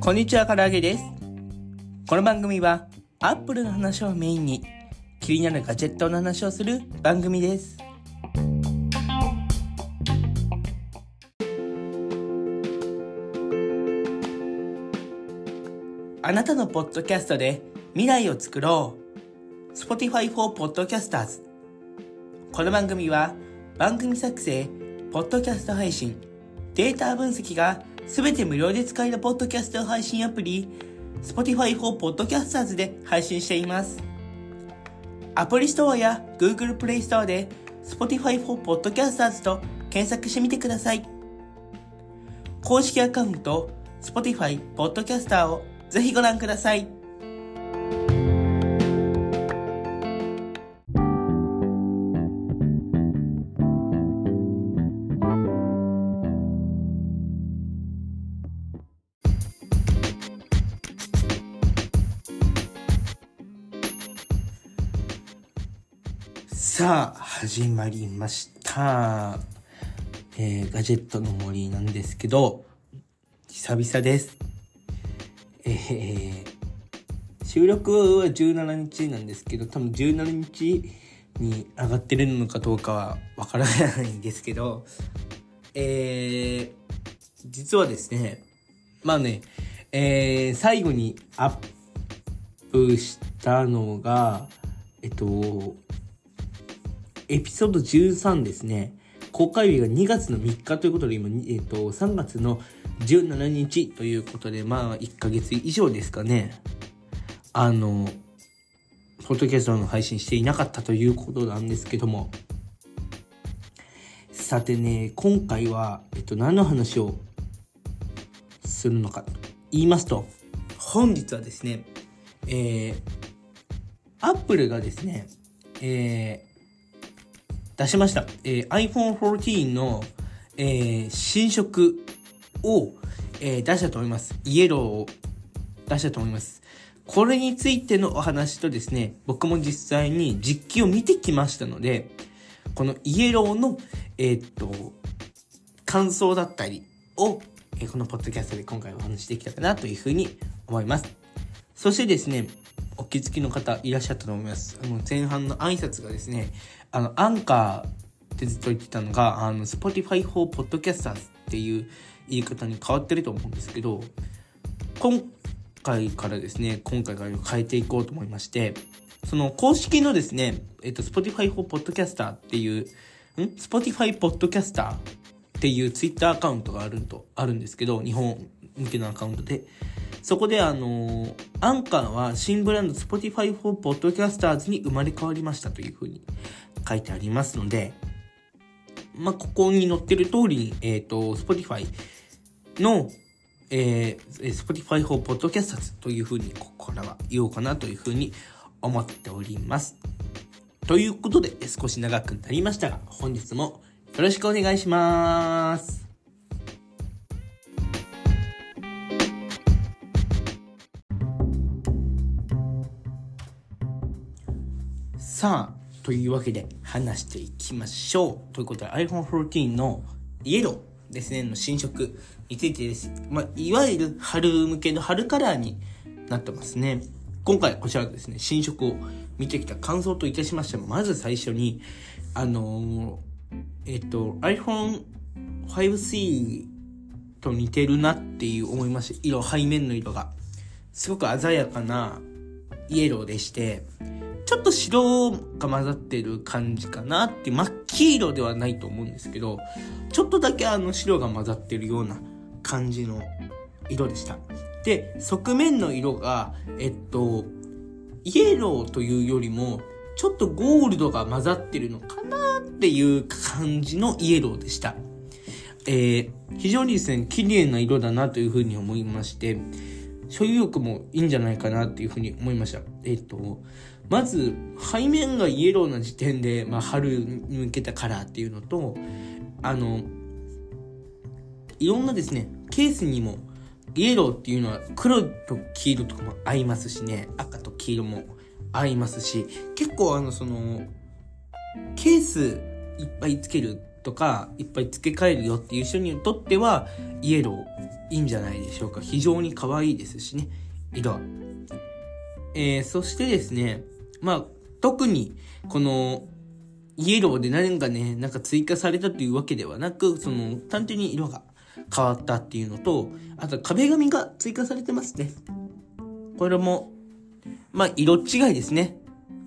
こんにちは、からあげです。この番組は、アップルの話をメインに、気になるガジェットの話をする番組です。あなたのポッドキャストで未来を作ろう。Spotify for Podcasters。この番組は番組作成、ポッドキャスト配信、データ分析がすべて無料で使えるポッドキャスト配信アプリ Spotify for Podcasters で配信しています。アプリストアや Google Play Store で Spotify for Podcasters と検索してみてください。公式アカウント Spotify Podcaster をぜひご覧ください。さあ、始まりました。えー、ガジェットの森なんですけど、久々です。えー、収録は17日なんですけど、多分17日に上がってるのかどうかはわからないんですけど、えー、実はですね、まあね、えー、最後にアップしたのが、えっと、エピソード13ですね。公開日が2月の3日ということで、今、えっと、3月の17日ということで、まあ、1ヶ月以上ですかね。あの、ポッドキャストの配信していなかったということなんですけども。さてね、今回は、えっと、何の話をするのかと言いますと、本日はですね、えー、アップルがですね、えー、出しました。えー、iPhone 14の、えー、新色を、えー、出したと思います。イエローを出したと思います。これについてのお話とですね、僕も実際に実機を見てきましたので、このイエローの、えー、っと、感想だったりを、えー、このポッドキャストで今回お話しできたかなというふうに思います。そしてですね、お気づきの方いらっしゃったと思います。あの前半の挨拶がですね、あの、アンカーってずっと言ってたのが、あの、Spotify for Podcasters っていう言い方に変わってると思うんですけど、今回からですね、今回から変えていこうと思いまして、その公式のですね、えっと、Spotify for Podcaster っていう、ん ?Spotify Podcaster っていうツイッターアカウントがあると、あるんですけど、日本向けのアカウントで。そこであのアンカーは新ブランド Spotify for Podcasters に生まれ変わりましたというふうに書いてありますので、まあ、ここに載ってる通りに、えっ、ー、と、Spotify の、えー、Spotify for Podcast というふうに、ここからは言おうかなというふうに思っております。ということで、少し長くなりましたが、本日もよろしくお願いします。さあ、というわけで話していきましょう。ということで iPhone 14のイエローですね、の新色についてです。まあ、いわゆる春向けの春カラーになってますね。今回こちらですね、新色を見てきた感想といたしましてまず最初に、あのー、えっと、iPhone 5C と似てるなっていう思いました。色、背面の色が。すごく鮮やかなイエローでして、ちょっと白が混ざってる感じかなって、真っ黄色ではないと思うんですけど、ちょっとだけあの白が混ざってるような感じの色でした。で、側面の色が、えっと、イエローというよりも、ちょっとゴールドが混ざってるのかなっていう感じのイエローでした。えー、非常にですね、綺麗な色だなというふうに思いまして、所有欲もいいんじゃないかなっていうふうに思いました。えっと、まず、背面がイエローな時点で、まあ、春に向けたカラーっていうのと、あの、いろんなですね、ケースにも、イエローっていうのは黒と黄色とかも合いますしね、赤と黄色も合いますし、結構あの、その、ケースいっぱいつけるとかいっぱい付け替えるよっていう人にとってはイエローいいんじゃないでしょうか。非常に可愛いですしね色、えー、そしてですねまあ特にこのイエローで何かねなんか追加されたというわけではなくその単純に色が変わったっていうのとあと壁紙が追加されてますねこれもまあ色違いですね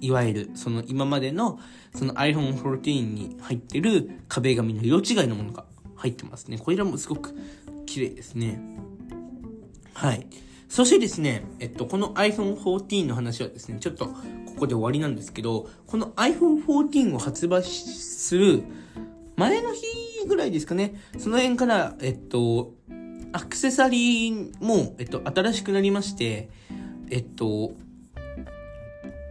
いわゆるその今までのその iPhone 14に入ってる壁紙の色違いのものが入ってますね。これらもすごく綺麗ですね。はい。そしてですね、えっと、この iPhone 14の話はですね、ちょっとここで終わりなんですけど、この iPhone 14を発売する前の日ぐらいですかね、その辺から、えっと、アクセサリーも、えっと、新しくなりまして、えっと、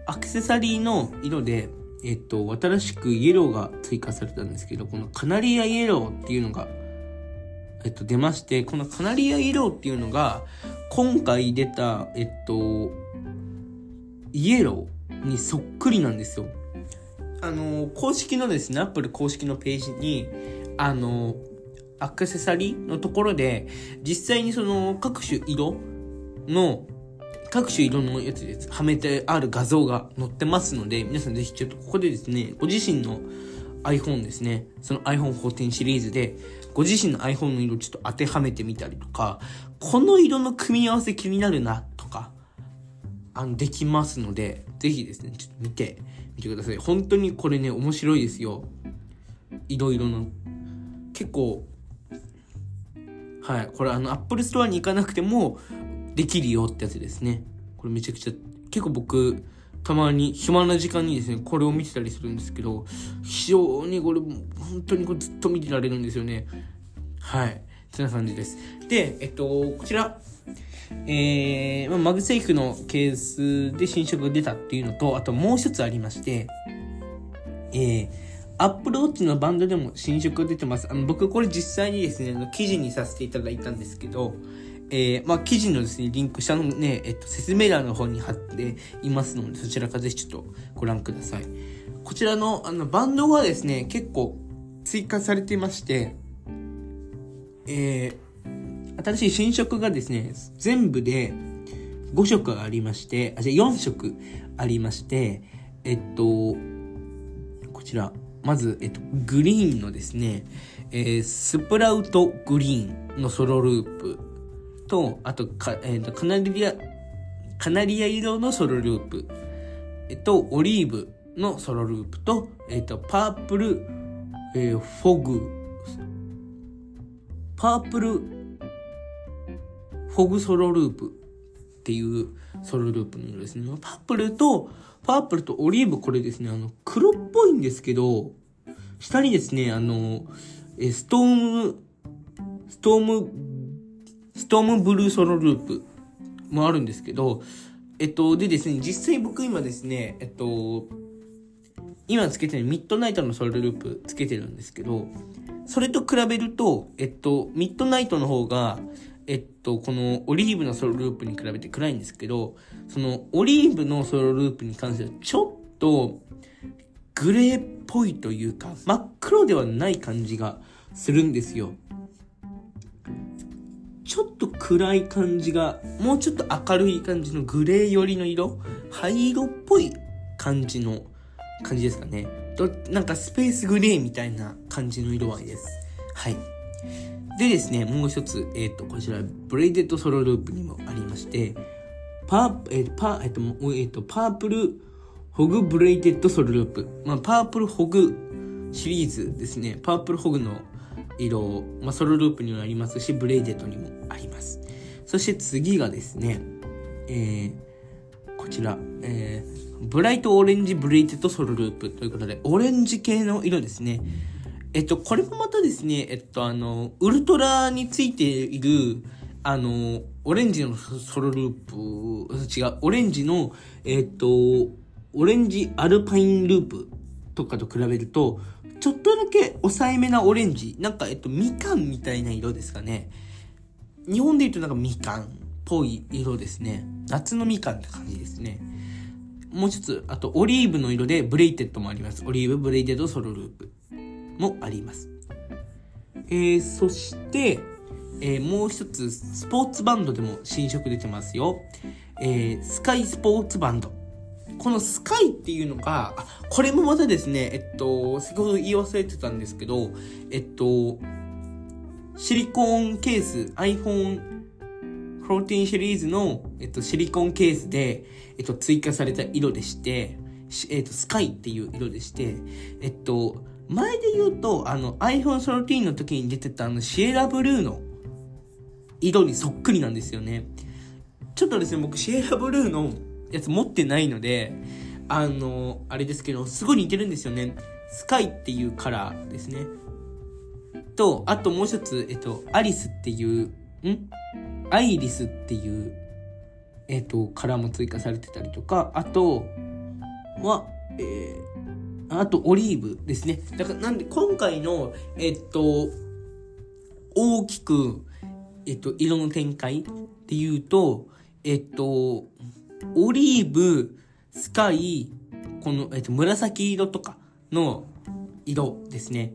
アクセサリーの色で、えっと、新しくイエローが追加されたんですけど、このカナリアイエローっていうのが、えっと、出まして、このカナリアイエローっていうのが、今回出た、えっと、イエローにそっくりなんですよ。あの、公式のですね、アップル公式のページに、あの、アクセサリーのところで、実際にその各種色の各種色のやつです。はめてある画像が載ってますので、皆さんぜひちょっとここでですね、ご自身の iPhone ですね、その iPhone 14シリーズで、ご自身の iPhone の色ちょっと当てはめてみたりとか、この色の組み合わせ気になるなとか、あの、できますので、ぜひですね、ちょっと見てみてください。本当にこれね、面白いですよ。いろいろの。結構、はい。これあの、Apple Store に行かなくても、できるよってやつですね。これめちゃくちゃ、結構僕、たまに暇な時間にですね、これを見てたりするんですけど、非常にこれ、本当にこれずっと見てられるんですよね。はい。そんな感じです。で、えっと、こちら、えー、まあ、マグセーフのケースで新色が出たっていうのと、あともう一つありまして、えー、アップルウォッチのバンドでも新色が出てます。あの、僕これ実際にですね、記事にさせていただいたんですけど、えー、まあ、記事のですね、リンク下のね、えっと、説明欄の方に貼っていますので、そちらからぜひちょっとご覧ください。こちらの、あの、バンドはですね、結構追加されていまして、えー、新しい新色がですね、全部で5色ありまして、あ、じゃ4色ありまして、えっと、こちら、まず、えっと、グリーンのですね、えー、スプラウトグリーンのソロループと、あとか、えーと、カナリア、カナリア色のソロループ、えっと、オリーブのソロループと、えっと、パープル、えー、フォグ、パープル、フォグソロループっていうソロループの色ですね。パープルと、パープルとオリーブこれですね、あの、黒っぽいんですけど、下にですね、あの、えストーム、ストームストームブルーソロループもあるんですけど、えっと、でですね、実際僕今ですね、えっと、今つけてるミッドナイトのソロループつけてるんですけど、それと比べると、えっと、ミッドナイトの方が、えっと、このオリーブのソロループに比べて暗いんですけど、そのオリーブのソロループに関してはちょっとグレーっぽいというか、真っ黒ではない感じがするんですよ。ちょっと暗い感じが、もうちょっと明るい感じのグレー寄りの色灰色っぽい感じの感じですかね。と、なんかスペースグレーみたいな感じの色合いです。はい。でですね、もう一つ、えっ、ー、と、こちら、ブレイデッドソロループにもありまして、パー、えー、パー、えっ、ー、と、えっ、と、パープルフォグブレイデッドソロループ。まあ、パープルフォグシリーズですね。パープルフォグの色、まあ、ソロループにもありますし、ブレイデッドにも。そして次がですね、えー、こちら、えー、ブライトオレンジブレイデッドソロループということで、オレンジ系の色ですね。えっと、これもまたですね、えっと、あの、ウルトラについている、あの、オレンジのソロループ、違う、オレンジの、えっと、オレンジアルパインループとかと比べると、ちょっとだけ抑えめなオレンジ。なんか、えっと、みかんみたいな色ですかね。日本で言うとなんかみかんっぽい色ですね。夏のみかんって感じですね。もう一つ、あと、オリーブの色でブレイデッドもあります。オリーブブレイデッドソロループもあります。えー、そして、えー、もう一つ、スポーツバンドでも新色出てますよ。えー、スカイスポーツバンド。このスカイっていうのが、あ、これもまたですね、えっと、先ほど言い忘れてたんですけど、えっと、シリコンケース、iPhone 14シリーズの、えっと、シリコンケースで、えっと、追加された色でして、えっと、スカイっていう色でして、えっと、前で言うと、あの、iPhone 13の時に出てたあの、シエラブルーの色にそっくりなんですよね。ちょっとですね、僕、シエラブルーのやつ持ってないので、あの、あれですけど、すごい似てるんですよね。スカイっていうカラーですね。と、あともう一つ、えっと、アリスっていう、ん？アイリスっていう、えっと、カラーも追加されてたりとか、あとは、えー、あとオリーブですね。だから、なんで、今回の、えっと、大きく、えっと、色の展開っていうと、えっと、オリーブ、スカイ、この、えっと、紫色とかの色ですね。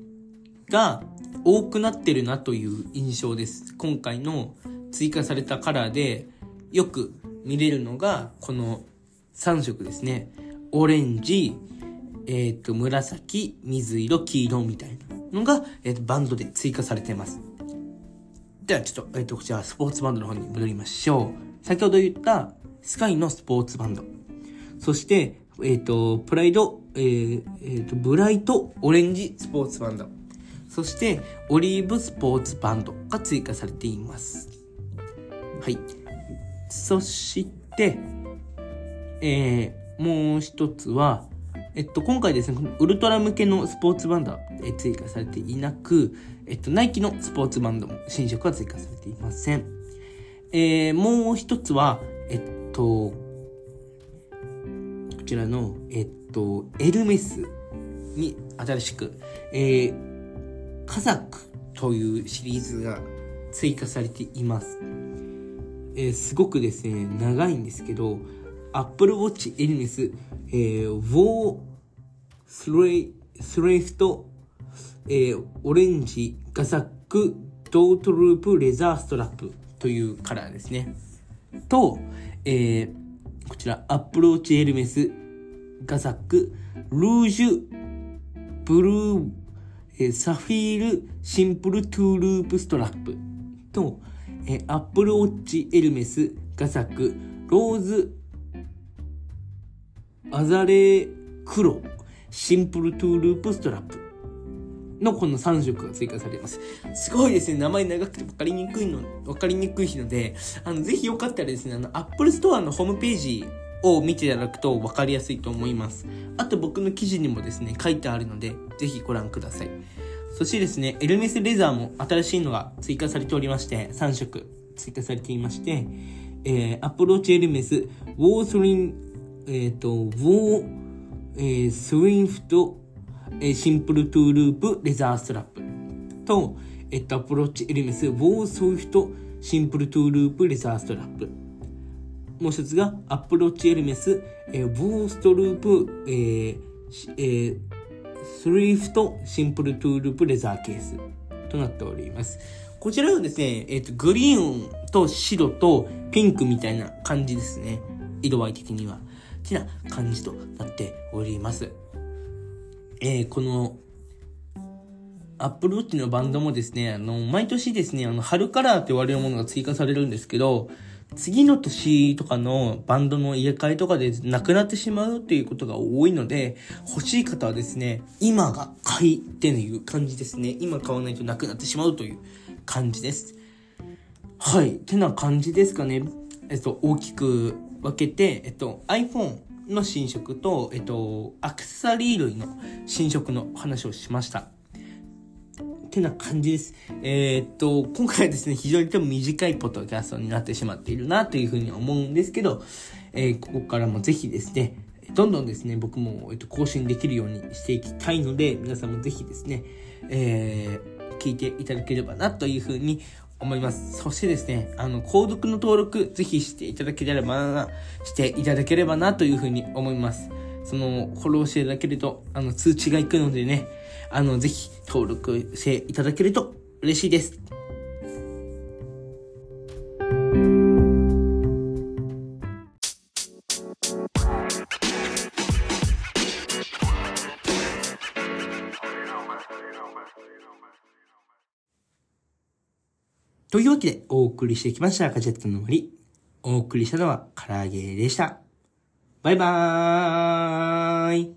が多くなってるなという印象です。今回の追加されたカラーでよく見れるのがこの3色ですね。オレンジ、えっ、ー、と、紫、水色、黄色みたいなのが、え、ー、と、バンドで追加されてます。では、ちょっと、えっ、ー、と、こちら、スポーツバンドの方に戻りましょう。先ほど言った、スカイのスポーツバンド。そして、えっ、ー、と、プライド、えー、えー、と、ブライトオレンジスポーツバンド。そして、オリーブスポーツバンドが追加されています。はい。そして、えー、もう一つは、えっと、今回ですね、このウルトラ向けのスポーツバンドは、追加されていなく、えっと、ナイキのスポーツバンドも新色は追加されていません。えー、もう一つは、えっと、こちらの、えっと、エルメスに新しく、えー、カザクというシリーズが追加されています。えー、すごくですね、長いんですけど、Apple Watch エルメス、えー、ウォースレイ、スレイフト、えー、オレンジ、ガザック、ドートループ、レザーストラップというカラーですね。と、えー、こちら、アップローチエルメス、ガザック、ルージュ、ブルー、え、サフィール、シンプルトゥーループストラップと、えー、アップルウォッチエルメス、カザック、ローズ、アザレー黒、シンプルトゥーループストラップ。のこの3色が追加されます。すごいですね。名前長くて分かりにくいの、分かりにくいので、あの、ぜひよかったらですね、あの、Apple Store のホームページを見ていただくと分かりやすいと思います。あと僕の記事にもですね、書いてあるので、ぜひご覧ください。そしてですね、エルメスレザーも新しいのが追加されておりまして、3色追加されていまして、えー、アップルウォッチエルメス、ウォースウィン、えっ、ー、と、ウォー、えー、スウィンフト、えシンプルトゥーループレザーストラップと、えっと、アップルウォッチエルメスウォースウィフトシンプルトゥーループレザーストラップもう一つがアプローチエルメス、えー、ウォーストループ、えーえー、スリフトシンプルトゥーループレザーケースとなっております。こちらはですね、えっ、ー、と、グリーンと白とピンクみたいな感じですね。色合い的には。ってな感じとなっております。えー、この、アップルウォッチのバンドもですね、あの、毎年ですね、あの、春カラーと言われるものが追加されるんですけど、次の年とかのバンドの入れ替えとかでなくなってしまうっていうことが多いので、欲しい方はですね、今が買いっていう感じですね。今買わないとなくなってしまうという感じです。はい。ってな感じですかね。えっと、大きく分けて、えっと、iPhone の新色と、えっと、アクセサリー類の新色の話をしました。ってな感じです。えー、っと、今回はですね、非常に短いポッドキャストになってしまっているなというふうに思うんですけど、えー、ここからもぜひですね、どんどんですね、僕も、えっと、更新できるようにしていきたいので、皆さんもぜひですね、えー、聞いていただければなというふうに思います。そしてですね、あの、購読の登録、ぜひしていただければな、していただければな、というふうに思います。その、フォローしていただけると、あの、通知がいくのでね、あの、ぜひ、登録していただけると、嬉しいです。というわけでお送りしてきましたガジェットの森。お送りしたのは唐揚げでした。バイバーイ